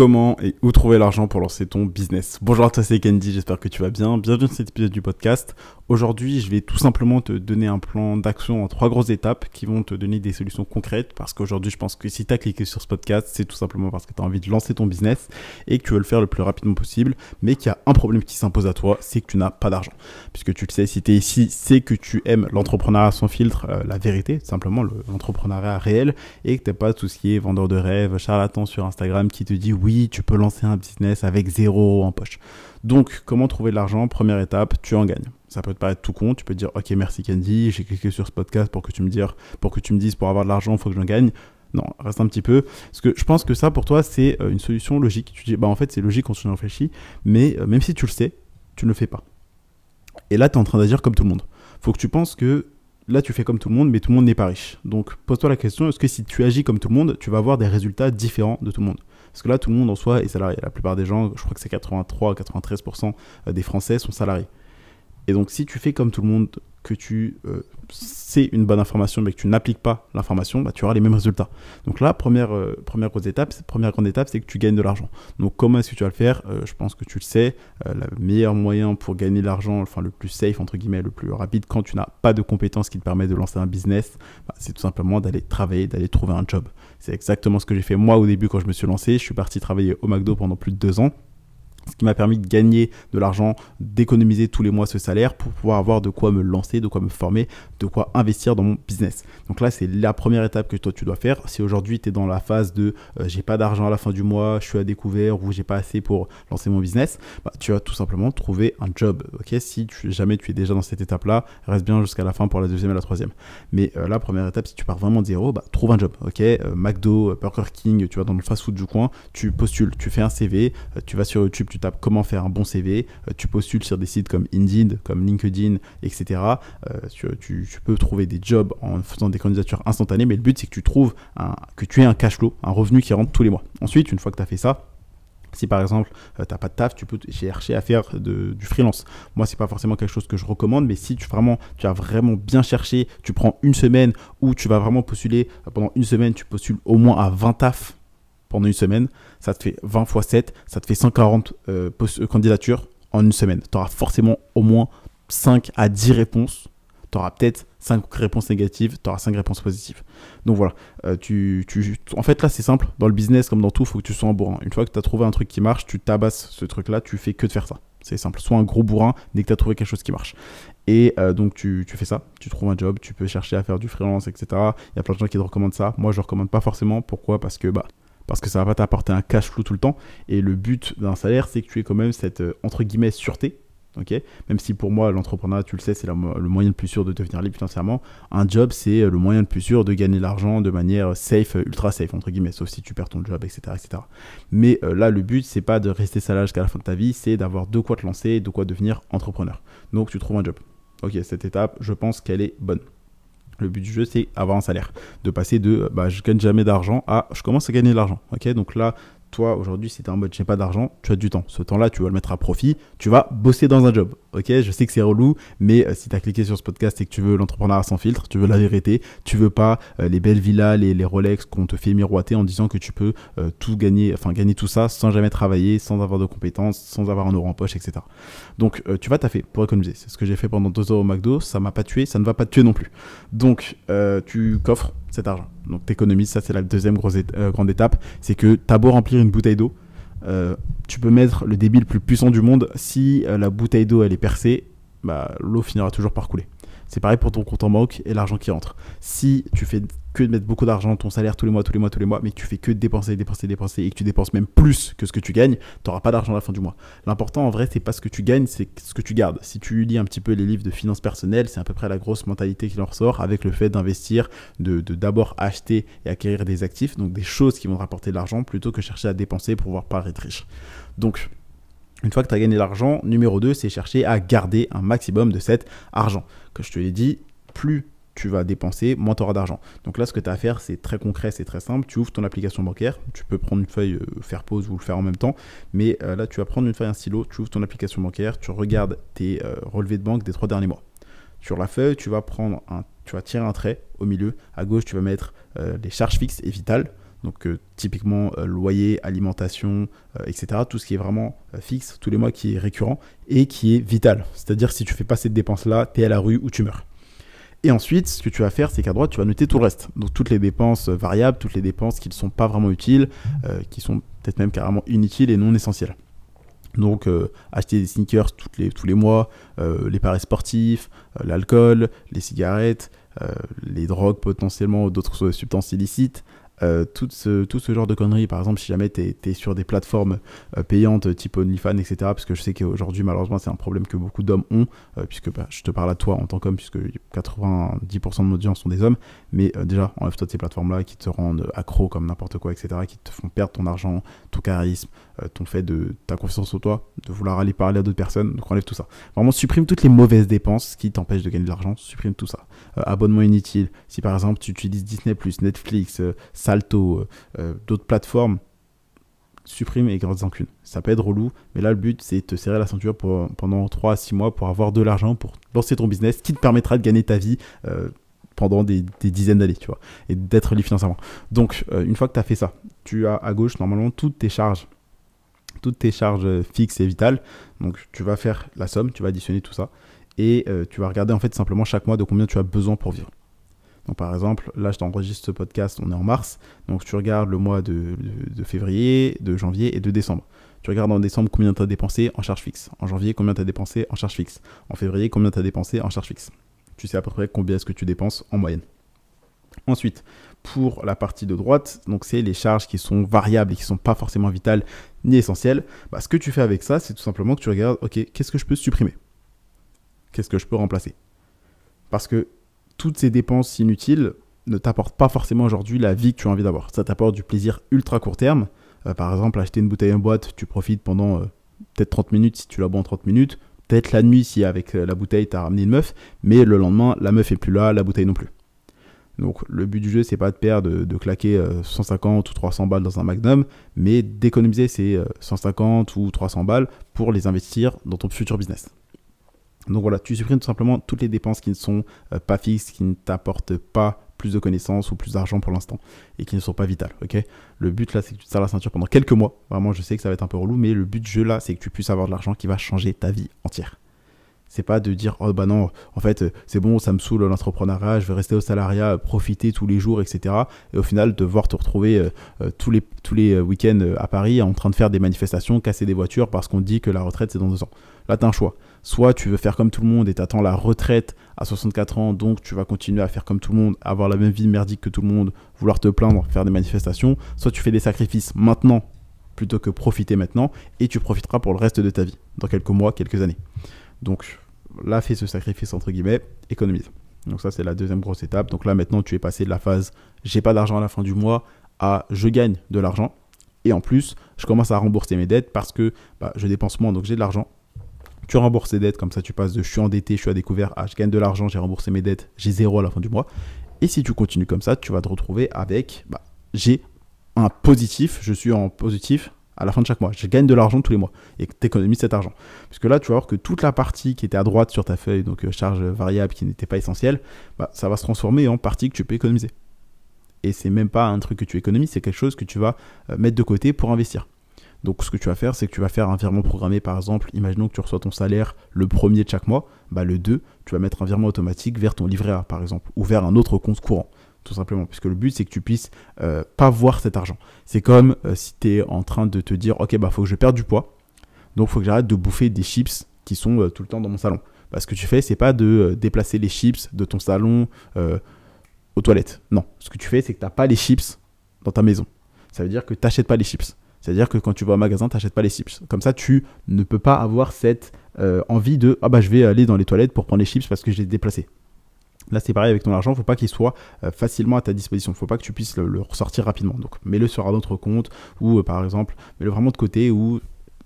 comment et où trouver l'argent pour lancer ton business. Bonjour à toi, c'est Candy, j'espère que tu vas bien. Bienvenue dans cet épisode du podcast. Aujourd'hui, je vais tout simplement te donner un plan d'action en trois grosses étapes qui vont te donner des solutions concrètes parce qu'aujourd'hui, je pense que si tu as cliqué sur ce podcast, c'est tout simplement parce que tu as envie de lancer ton business et que tu veux le faire le plus rapidement possible, mais qu'il y a un problème qui s'impose à toi, c'est que tu n'as pas d'argent. Puisque tu le sais, si tu es ici, c'est que tu aimes l'entrepreneuriat sans filtre, euh, la vérité, simplement l'entrepreneuriat réel et que tu pas tout ce vendeur de rêve, charlatan sur Instagram qui te dit oui, tu peux lancer un business avec zéro en poche. Donc, comment trouver de l'argent? Première étape, tu en gagnes. Ça peut te paraître tout con, tu peux dire ok merci Candy, j'ai cliqué sur ce podcast pour que tu me dises pour que tu me dises pour avoir de l'argent, il faut que j'en gagne. Non, reste un petit peu. Parce que je pense que ça, pour toi, c'est euh, une solution logique. Tu dis, bah en fait, c'est logique quand tu réfléchis, mais euh, même si tu le sais, tu ne le fais pas. Et là, tu es en train d'agir comme tout le monde. faut que tu penses que là, tu fais comme tout le monde, mais tout le monde n'est pas riche. Donc, pose-toi la question, est-ce que si tu agis comme tout le monde, tu vas avoir des résultats différents de tout le monde? Parce que là, tout le monde en soi est salarié. La plupart des gens, je crois que c'est 83 93% euh, des Français sont salariés. Et donc, si tu fais comme tout le monde, que tu euh, sais une bonne information, mais que tu n'appliques pas l'information, bah, tu auras les mêmes résultats. Donc là, première, euh, première, grosse étape, première grande étape, c'est que tu gagnes de l'argent. Donc comment est-ce que tu vas le faire? Je pense que tu le sais. le meilleur moyen pour gagner de l'argent, enfin le plus safe, entre guillemets, le plus rapide, quand tu n'as pas de compétences qui te permettent de lancer un business, bah, c'est tout simplement d'aller travailler, d'aller trouver un job. C'est exactement ce que j'ai fait moi au début quand je me suis lancé. Je suis parti travailler au McDo pendant plus de deux ans ce qui m'a permis de gagner de l'argent, d'économiser tous les mois ce salaire pour pouvoir avoir de quoi me lancer, de quoi me former, de quoi investir dans mon business. Donc là, c'est la première étape que toi tu dois faire. Si aujourd'hui tu es dans la phase de euh, j'ai pas d'argent à la fin du mois, je suis à découvert ou j'ai pas assez pour lancer mon business, bah, tu vas tout simplement trouver un job. Ok, si jamais tu es déjà dans cette étape-là, reste bien jusqu'à la fin pour la deuxième et la troisième. Mais euh, la première étape, si tu pars vraiment de zéro, bah, trouve un job. Ok, euh, McDo, Burger King, tu vas dans le fast-food du coin, tu postules, tu fais un CV, tu vas sur YouTube, tu comment faire un bon CV, euh, tu postules sur des sites comme Indeed, comme LinkedIn, etc. Euh, tu, peux trouver des jobs en faisant des candidatures instantanées, mais le but c'est que tu trouves que tu aies un cash flow, un revenu qui rentre tous les mois. Ensuite, une fois que tu as fait ça, si par exemple euh, tu n'as pas de taf, tu peux chercher à faire du freelance. Moi, c'est pas forcément quelque chose que je recommande, mais si tu vraiment tu as vraiment bien cherché, tu prends une semaine où tu vas vraiment postuler pendant une semaine, tu postules au moins à 20 tafs pendant une semaine, ça te fait 20 x 7, ça te fait 140 euh, euh, candidatures en une semaine. Tu auras forcément au moins 5 à 10 réponses. Tu auras peut-être 5 réponses négatives, tu auras 5 réponses positives. Donc voilà, euh, en fait là c'est simple, dans le business comme dans tout, il faut que tu sois un bourrin. Une fois que tu as trouvé un truc qui marche, tu tabasses ce truc-là, tu fais que de faire ça. C'est simple, sois un gros bourrin dès que tu as trouvé quelque chose qui marche. Et donc tu, tu, fais ça, tu trouves un job, tu peux chercher à faire du freelance, etc. Il y a plein de gens qui te recommandent ça. Moi je ne recommande pas forcément. Pourquoi? Parce que bah, parce que ça va pas t'apporter un cash flow tout le temps. Et le but d'un salaire, c'est que tu aies quand même cette, euh, entre guillemets, sûreté. même si pour moi, l'entrepreneuriat, tu le sais, c'est le moyen le plus sûr de devenir libre financièrement. Un job, c'est euh, le moyen le plus sûr de gagner de l'argent de manière safe, euh, ultra safe, entre guillemets, sauf si tu perds ton job, etc. etc. Mais là, le but, c'est pas de rester salarié jusqu'à la fin de ta vie, c'est d'avoir de quoi te lancer, de quoi devenir entrepreneur. Donc, tu trouves un job. Ok, cette étape, je pense qu'elle est bonne. Le but du jeu, c'est avoir un salaire. De passer de bah, je gagne jamais d'argent à je commence à gagner de l'argent. Donc là, toi, aujourd'hui, si tu es en mode j'ai pas d'argent, tu as du temps. Ce temps-là, tu vas le mettre à profit. Tu vas bosser dans un job. Ok, je sais que c'est relou, mais euh, si tu as cliqué sur ce podcast et que tu veux l'entrepreneuriat sans filtre, tu veux la vérité, tu veux pas euh, les belles villas, les, Rolex qu'on te fait miroiter en disant que tu peux euh, tout gagner, enfin gagner tout ça sans jamais travailler, sans avoir de compétences, sans avoir un euro en poche, etc. Donc, tu vas taffer pour économiser. C'est ce que j'ai fait pendant deux heures au McDo. Ça m'a pas tué, ça ne va pas te tuer non plus. Donc, tu coffres cet argent. Donc tu économises, ça c'est la deuxième grosse euh, grande étape, c'est que tu as beau remplir une bouteille d'eau, euh, tu peux mettre le débit le plus puissant du monde, si euh, la bouteille d'eau elle est percée, bah, l'eau finira toujours par couler. C'est pareil pour ton compte en banque et l'argent qui rentre. Si tu fais que de mettre beaucoup d'argent ton salaire tous les mois, tous les mois, tous les mois, mais que tu fais que dépenser, dépenser, dépenser et que tu dépenses même plus que ce que tu gagnes, tu n'auras pas d'argent à la fin du mois. L'important en vrai, c'est pas ce que tu gagnes, c'est ce que tu gardes. Si tu lis un petit peu les livres de finances personnelles, c'est à peu près la grosse mentalité qui en ressort avec le fait d'investir, de d'abord acheter et acquérir des actifs, donc des choses qui vont te rapporter de l'argent plutôt que chercher à dépenser pour pouvoir pas être riche. Donc, une fois que tu as gagné l'argent, numéro 2, c'est chercher à garder un maximum de cet argent. Que je te l'ai dit, plus tu vas dépenser, moins tu auras d'argent. Donc là, ce que tu as à faire, c'est très concret, c'est très simple. Tu ouvres ton application bancaire, tu peux prendre une feuille, euh, faire pause ou le faire en même temps. Mais euh, là, tu vas prendre une feuille, un stylo, tu ouvres ton application bancaire, tu regardes tes euh, relevés de banque des trois derniers mois. Sur la feuille, tu vas prendre un, tu vas tirer un trait au milieu. À gauche, tu vas mettre les charges fixes et vitales. Donc typiquement loyer, alimentation, etc. Tout ce qui est vraiment fixe tous les mois, qui est récurrent et qui est vital. C'est-à-dire si tu fais pas cette dépense-là, tu es à la rue ou tu meurs. Et ensuite, ce que tu vas faire, c'est qu'à droite, tu vas noter tout le reste. Donc toutes les dépenses variables, toutes les dépenses qui ne sont pas vraiment utiles, qui sont peut-être même carrément inutiles et non essentielles. Donc acheter des sneakers les, tous les mois, les paris sportifs, l'alcool, les cigarettes, euh, les drogues potentiellement d'autres substances illicites, euh, tout, ce, tout ce genre de conneries. Par exemple, si jamais tu es, sur des plateformes euh, payantes type OnlyFans, etc., parce que je sais qu'aujourd'hui, malheureusement, c'est un problème que beaucoup d'hommes ont, euh, puisque bah, je te parle à toi en tant qu'homme, puisque 90% de mon audience sont des hommes, mais déjà, enlève-toi de ces plateformes-là qui te rendent accro comme n'importe quoi, etc., qui te font perdre ton argent, ton charisme, ton fait de ta confiance en toi, de vouloir aller parler à d'autres personnes, donc enlève tout ça. Vraiment, supprime toutes les mauvaises dépenses qui t'empêchent de gagner de l'argent, supprime tout ça. abonnement inutile, si par exemple tu utilises Disney+, Netflix, Euh, euh, d'autres plateformes, supprime et garde en qu'une. Ça peut être relou, mais là le but c'est de te serrer la ceinture pendant 3 à 6 mois pour avoir de l'argent pour lancer ton business qui te permettra de gagner ta vie euh, pendant des, dizaines d'années, tu vois, et d'être libre financièrement. Donc une fois que tu as fait ça, tu as à gauche normalement toutes tes charges toutes tes charges fixes et vitales. Donc tu vas faire la somme, tu vas additionner tout ça et tu vas regarder en fait simplement chaque mois de combien tu as besoin pour vivre. Par exemple, là je t'enregistre ce podcast, on est en mars, donc tu regardes le mois de, février, de janvier et de décembre. Tu regardes en décembre combien tu as dépensé en charge fixe. En janvier, combien tu as dépensé en charge fixe. En février, combien tu as dépensé en charge fixe. Tu sais à peu près combien est-ce que tu dépenses en moyenne. Ensuite, pour la partie de droite, donc c'est les charges qui sont variables et qui ne sont pas forcément vitales ni essentielles. Bah, ce que tu fais avec ça, c'est tout simplement que tu regardes, ok, qu'est-ce que je peux supprimer? Qu'est-ce que je peux remplacer? Parce que toutes ces dépenses inutiles ne t'apportent pas forcément aujourd'hui la vie que tu as envie d'avoir. Ça t'apporte du plaisir ultra court terme. Euh, par exemple, acheter une bouteille en boîte, tu profites pendant euh, peut-être 30 minutes si tu la bois en 30 minutes. Peut-être la nuit si avec euh, la bouteille tu as ramené une meuf, mais le lendemain la meuf est plus là, la bouteille non plus. Donc le but du jeu c'est pas de perdre, de claquer 150 ou 300 balles dans un Magnum, mais d'économiser ces 150 ou 300 balles pour les investir dans ton futur business. Donc voilà, tu supprimes tout simplement toutes les dépenses qui ne sont euh, pas fixes, qui ne t'apportent pas plus de connaissances ou plus d'argent pour l'instant et qui ne sont pas vitales. Le but là, c'est que tu te serres la ceinture pendant quelques mois. Vraiment, je sais que ça va être un peu relou, mais le but jeu là, c'est que tu puisses avoir de l'argent qui va changer ta vie entière. C'est pas de dire oh bah non, en fait c'est bon, ça me saoule l'entrepreneuriat, je vais rester au salariat, profiter tous les jours, etc. Et au final devoir te retrouver euh, euh, tous les tous les week-ends à Paris en train de faire des manifestations, casser des voitures parce qu'on dit que la retraite c'est dans deux ans. Là t'as un choix. Soit tu veux faire comme tout le monde et t'attends la retraite à 64 ans, donc tu vas continuer à faire comme tout le monde, avoir la même vie merdique que tout le monde, vouloir te plaindre, faire des manifestations. Soit tu fais des sacrifices maintenant plutôt que profiter maintenant et tu profiteras pour le reste de ta vie, dans quelques mois, quelques années. Donc là, fais ce sacrifice entre guillemets, économise. Donc ça, c'est la deuxième grosse étape. Donc là, maintenant, tu es passé de la phase j'ai pas d'argent à la fin du mois à je gagne de l'argent. Et en plus, je commence à rembourser mes dettes parce que bah, je dépense moins, donc j'ai de l'argent tu rembourses tes dettes, comme ça tu passes de je suis endetté, je suis à découvert à je gagne de l'argent, j'ai remboursé mes dettes, j'ai zéro à la fin du mois. Et si tu continues comme ça, tu vas te retrouver avec bah, j'ai un positif, je suis en positif à la fin de chaque mois. Je gagne de l'argent tous les mois et tu économises cet argent. Puisque là, tu vas voir que toute la partie qui était à droite sur ta feuille, donc euh, charge variable qui n'était pas essentielle, bah, ça va se transformer en partie que tu peux économiser. Et c'est même pas un truc que tu économises, c'est quelque chose que tu vas euh, mettre de côté pour investir. Donc ce que tu vas faire, c'est que tu vas faire un virement programmé par exemple, imaginons que tu reçois ton salaire le premier de chaque mois, bah, le 2, tu vas mettre un virement automatique vers ton livret A par exemple, ou vers un autre compte courant, tout simplement, puisque le but c'est que tu puisses euh, pas voir cet argent. C'est comme euh, si tu es en train de te dire, ok, bah faut que je perde du poids, donc faut que j'arrête de bouffer des chips qui sont euh, tout le temps dans mon salon. Bah, ce que tu fais, c'est pas de déplacer les chips de ton salon aux toilettes. Non, ce que tu fais, c'est que tu n'as pas les chips dans ta maison. Ça veut dire que tu n'achètes pas les chips. C'est-à-dire que quand tu vas au magasin, tu n'achètes pas les chips. Comme ça, tu ne peux pas avoir cette euh, envie de ah bah je vais aller dans les toilettes pour prendre les chips parce que je les déplacé. Là, c'est pareil avec ton argent, il ne faut pas qu'il soit euh, facilement à ta disposition. Il ne faut pas que tu puisses le, ressortir rapidement. Donc, mets-le sur un autre compte ou, euh, par exemple, mets-le vraiment de côté ou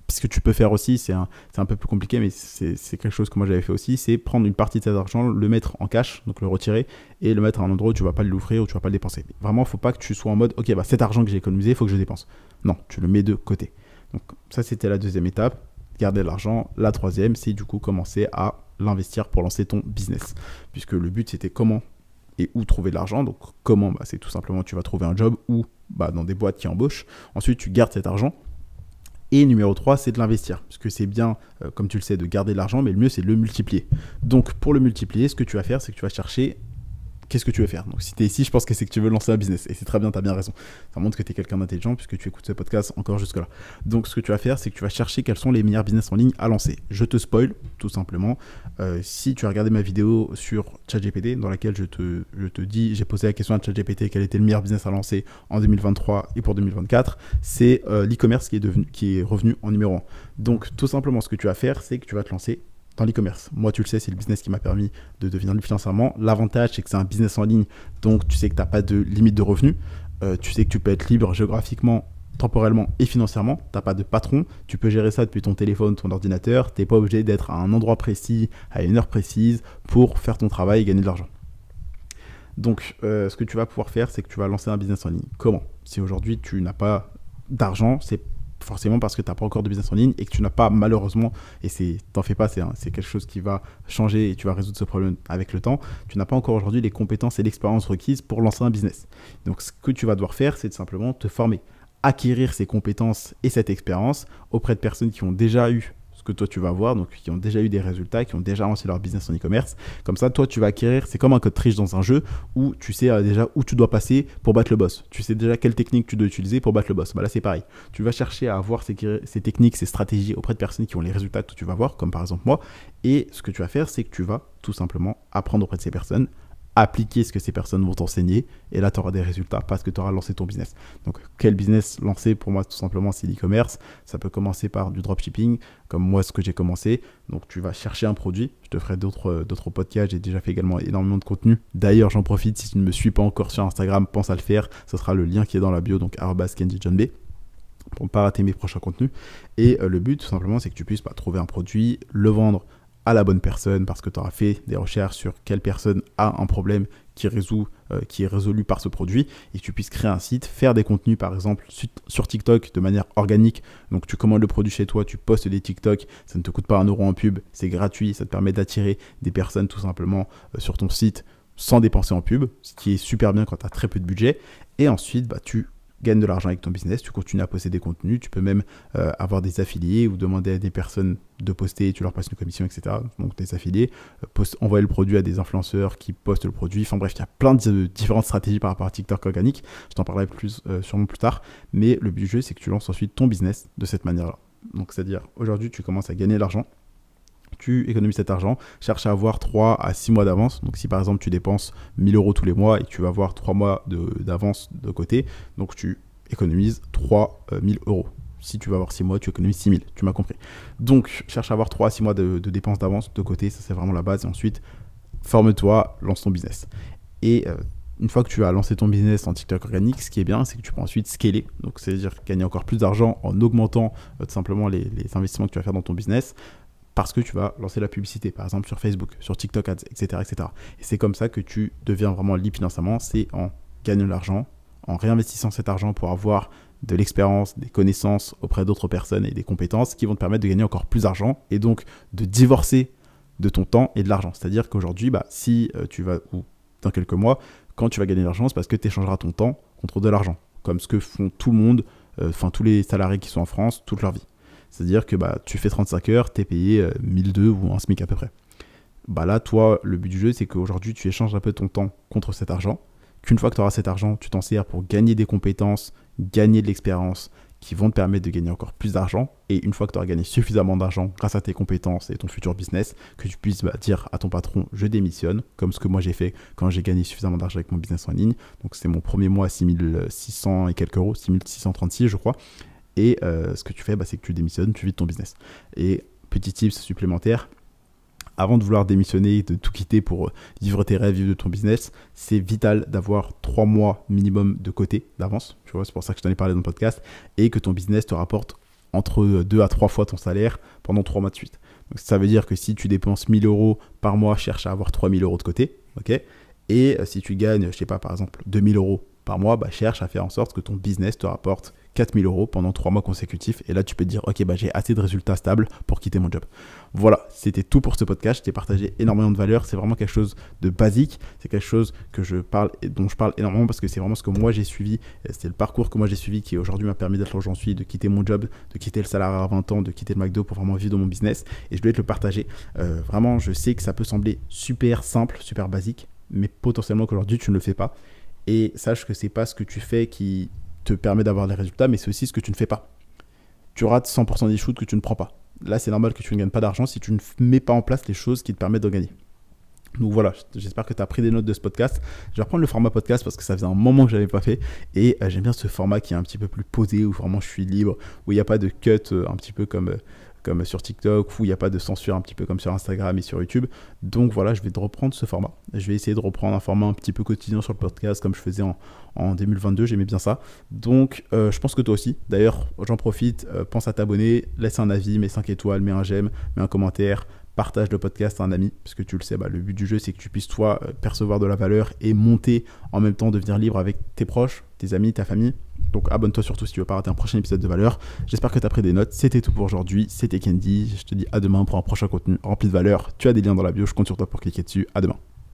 ce que tu peux faire aussi, c'est un, peu plus compliqué, mais c'est quelque chose que moi j'avais fait aussi, c'est prendre une partie de cet argent, le mettre en cash, donc le retirer, et le mettre à un endroit où tu vas pas l'ouvrir ou tu vas pas le dépenser. Vraiment, il faut pas que tu sois en mode, ok, bah cet argent que j'ai économisé, il faut que je dépense. Non, tu le mets de côté. Donc ça, c'était la deuxième étape, garder l'argent. La troisième, c'est du coup commencer à l'investir pour lancer ton business. Puisque le but, c'était comment et où trouver de l'argent. Donc comment bah, C'est tout simplement tu vas trouver un job ou bah, dans des boîtes qui embauchent. Ensuite, tu gardes cet argent. Et numéro 3, c'est de l'investir. Parce que c'est bien, euh, comme tu le sais, de garder de l'argent, mais le mieux, c'est de le multiplier. Donc, pour le multiplier, ce que tu vas faire, c'est que tu vas chercher qu'est-ce que tu veux faire? Donc, si tu es ici, je pense que c'est que tu veux lancer un business. Et c'est très bien, tu as bien raison. Ça montre que tu es quelqu'un d'intelligent puisque tu écoutes ce podcast encore jusque-là. Donc, ce que tu vas faire, c'est que tu vas chercher quels sont les meilleurs business en ligne à lancer. Je te spoil, tout simplement. Euh, si tu as regardé ma vidéo sur ChatGPT, dans laquelle je te, je te dis, j'ai posé la question à ChatGPT quel était le meilleur business à lancer en 2023 et pour 2024, c'est euh, l'e-commerce qui, est qui est revenu en numéro 1. Donc, tout simplement, ce que tu vas faire, c'est que tu vas te lancer dans l'e-commerce. Moi, tu le sais, c'est le business qui m'a permis de devenir libre financièrement. L'avantage, c'est que c'est un business en ligne, donc tu sais que tu n'as pas de limite de revenus. Euh, tu sais que tu peux être libre géographiquement, temporellement et financièrement. Tu n'as pas de patron. Tu peux gérer ça depuis ton téléphone, ton ordinateur. Tu n'es pas obligé d'être à un endroit précis, à une heure précise pour faire ton travail et gagner de l'argent. Donc, euh, ce que tu vas pouvoir faire, c'est que tu vas lancer un business en ligne. Comment? Si aujourd'hui tu n'as pas d'argent, c'est forcément parce que tu n'as pas encore de business en ligne et que tu n'as pas malheureusement, et c'est t'en fais pas, c'est, quelque chose qui va changer et tu vas résoudre ce problème avec le temps, tu n'as pas encore aujourd'hui les compétences et l'expérience requises pour lancer un business. Donc ce que tu vas devoir faire, c'est simplement te former, acquérir ces compétences et cette expérience auprès de personnes qui ont déjà eu que toi tu vas voir, donc qui ont déjà eu des résultats, qui ont déjà lancé leur business en e-commerce. Comme ça, toi tu vas acquérir, c'est comme un code triche dans un jeu où tu sais euh, déjà où tu dois passer pour battre le boss. Tu sais déjà quelle technique tu dois utiliser pour battre le boss. Bah là c'est pareil. Tu vas chercher à avoir ces, ces techniques, ces stratégies auprès de personnes qui ont les résultats que tu vas voir, comme par exemple moi. Et ce que tu vas faire, c'est que tu vas tout simplement apprendre auprès de ces personnes appliquer ce que ces personnes vont t'enseigner et là tu auras des résultats parce que tu auras lancé ton business. Donc quel business lancer pour moi tout simplement c'est l'e-commerce. Ça peut commencer par du dropshipping comme moi ce que j'ai commencé. Donc tu vas chercher un produit. Je te ferai d'autres d'autres podcasts. J'ai déjà fait également énormément de contenu. D'ailleurs j'en profite si tu ne me suis pas encore sur Instagram, pense à le faire. Ce sera le lien qui est dans la bio donc @kenjijohnb pour ne pas rater mes prochains contenus. Et euh, le but tout simplement c'est que tu puisses bah, trouver un produit, le vendre à la bonne personne parce que tu auras fait des recherches sur quelle personne a un problème qui, résout, euh, qui est résolu par ce produit et que tu puisses créer un site, faire des contenus par exemple sur TikTok de manière organique. Donc tu commandes le produit chez toi, tu postes des TikTok, ça ne te coûte pas un euro en pub, c'est gratuit, ça te permet d'attirer des personnes tout simplement euh, sur ton site sans dépenser en pub, ce qui est super bien quand tu as très peu de budget. Et ensuite, bah, tu gagnes de l'argent avec ton business, tu continues à poster des contenus, tu peux même euh, avoir des affiliés ou demander à des personnes de poster, tu leur passes une commission, etc. Donc des affiliés, euh, envoyer le produit à des influenceurs qui postent le produit. Enfin bref, il y a plein de différentes stratégies par rapport à TikTok organique. Je t'en parlerai plus euh, sûrement plus tard. Mais le but du jeu, c'est que tu lances ensuite ton business de cette manière-là. Donc c'est-à-dire aujourd'hui, tu commences à gagner de l'argent tu économises cet argent, cherche à avoir 3 à 6 mois d'avance. Donc si par exemple tu dépenses 1000 euros tous les mois et tu vas avoir 3 mois d'avance de, côté, donc tu économises 3000 euh, euros. Si tu vas avoir 6 mois, tu économises 6000, tu m'as compris. Donc cherche à avoir 3 à 6 mois de, dépenses d'avance de côté, ça c'est vraiment la base. Et ensuite, forme-toi, lance ton business. Et euh, une fois que tu as lancé ton business en TikTok organique, ce qui est bien, c'est que tu peux ensuite scaler. Donc, c'est-à-dire gagner encore plus d'argent en augmentant euh, tout simplement les, les, investissements que tu vas faire dans ton business parce que tu vas lancer la publicité, par exemple sur Facebook, sur TikTok Ads, etc. etc. Et c'est comme ça que tu deviens vraiment libre financièrement, c'est en gagnant de l'argent, en réinvestissant cet argent pour avoir de l'expérience, des connaissances auprès d'autres personnes et des compétences qui vont te permettre de gagner encore plus d'argent et donc de divorcer de ton temps et de l'argent. C'est-à-dire qu'aujourd'hui, bah, si euh, tu vas, ou dans quelques mois, quand tu vas gagner de l'argent, c'est parce que tu échangeras ton temps contre de l'argent, comme ce que font tout le monde, euh, enfin tous les salariés qui sont en France toute leur vie. C'est-à-dire que bah, tu fais 35 heures, tu es payé 1002 euh, ou un SMIC à peu près. Bah là, toi, le but du jeu, c'est qu'aujourd'hui, tu échanges un peu ton temps contre cet argent. Qu'une fois que tu auras cet argent, tu t'en sers pour gagner des compétences, gagner de l'expérience qui vont te permettre de gagner encore plus d'argent. Et une fois que tu auras gagné suffisamment d'argent grâce à tes compétences et ton futur business, que tu puisses bah, dire à ton patron, je démissionne, comme ce que moi j'ai fait quand j'ai gagné suffisamment d'argent avec mon business en ligne. Donc c'est mon premier mois à 6600 et quelques euros, 6636 je crois. Et euh, ce que tu fais, bah, c'est que tu démissionnes, tu vides ton business. Et petit tips supplémentaire, avant de vouloir démissionner, de tout quitter pour vivre tes rêves, vivre de ton business, c'est vital d'avoir trois mois minimum de côté d'avance. Tu vois, c'est pour ça que je t'en ai parlé dans le podcast et que ton business te rapporte entre deux à trois fois ton salaire pendant trois mois de suite. Donc, ça veut dire que si tu dépenses 1000 euros par mois, cherche à avoir 3000 euros de côté. et euh, si tu gagnes, je sais pas, par exemple, 2000 euros par mois, bah, cherche à faire en sorte que ton business te rapporte 4000 euros pendant 3 mois consécutifs. Et là, tu peux te dire, ok, bah, j'ai assez de résultats stables pour quitter mon job. Voilà, c'était tout pour ce podcast. Je t'ai partagé énormément de valeur. C'est vraiment quelque chose de basique. C'est quelque chose que je parle dont je parle énormément parce que c'est vraiment ce que moi j'ai suivi. C'est le parcours que moi j'ai suivi qui aujourd'hui m'a permis d'être où j'en suis, de quitter mon job, de quitter le salaire à 20 ans, de quitter le McDo pour vraiment vivre dans mon business. Et je voulais te le partager. Euh, vraiment, je sais que ça peut sembler super simple, super basique, mais potentiellement qu'aujourd'hui tu ne le fais pas. Et sache que c'est pas ce que tu fais qui te permet d'avoir les résultats, mais c'est aussi ce que tu ne fais pas. Tu rates 100% des shoots que tu ne prends pas. Là, c'est normal que tu ne gagnes pas d'argent si tu ne mets pas en place les choses qui te permettent de gagner. Donc voilà, j'espère que tu as pris des notes de ce podcast. Je vais reprendre le format podcast parce que ça faisait un moment que je n'avais pas fait. Et euh, j'aime bien ce format qui est un petit peu plus posé, où vraiment je suis libre, où il n'y a pas de cut euh, un petit peu comme, euh, comme sur TikTok, où il n'y a pas de censure un petit peu comme sur Instagram et sur YouTube. Donc voilà, je vais reprendre ce format. Je vais essayer de reprendre un format un petit peu quotidien sur le podcast comme je faisais en, en 2022, j'aimais bien ça. Donc euh, je pense que toi aussi. D'ailleurs, j'en profite, euh, pense à t'abonner, laisse un avis, mets 5 étoiles, mets un j'aime, mets un commentaire, partage le podcast à un ami, parce que tu le sais, bah, le but du jeu, c'est que tu puisses, toi, euh, percevoir de la valeur et monter en même temps, devenir libre avec tes proches, tes amis, ta famille. Donc abonne-toi surtout si tu veux pas rater un prochain épisode de valeur. J'espère que tu as pris des notes. C'était tout pour aujourd'hui. C'était Candy. Je te dis à demain pour un prochain contenu rempli de valeur. Tu as des liens dans la bio. Je compte sur toi pour cliquer dessus. À demain.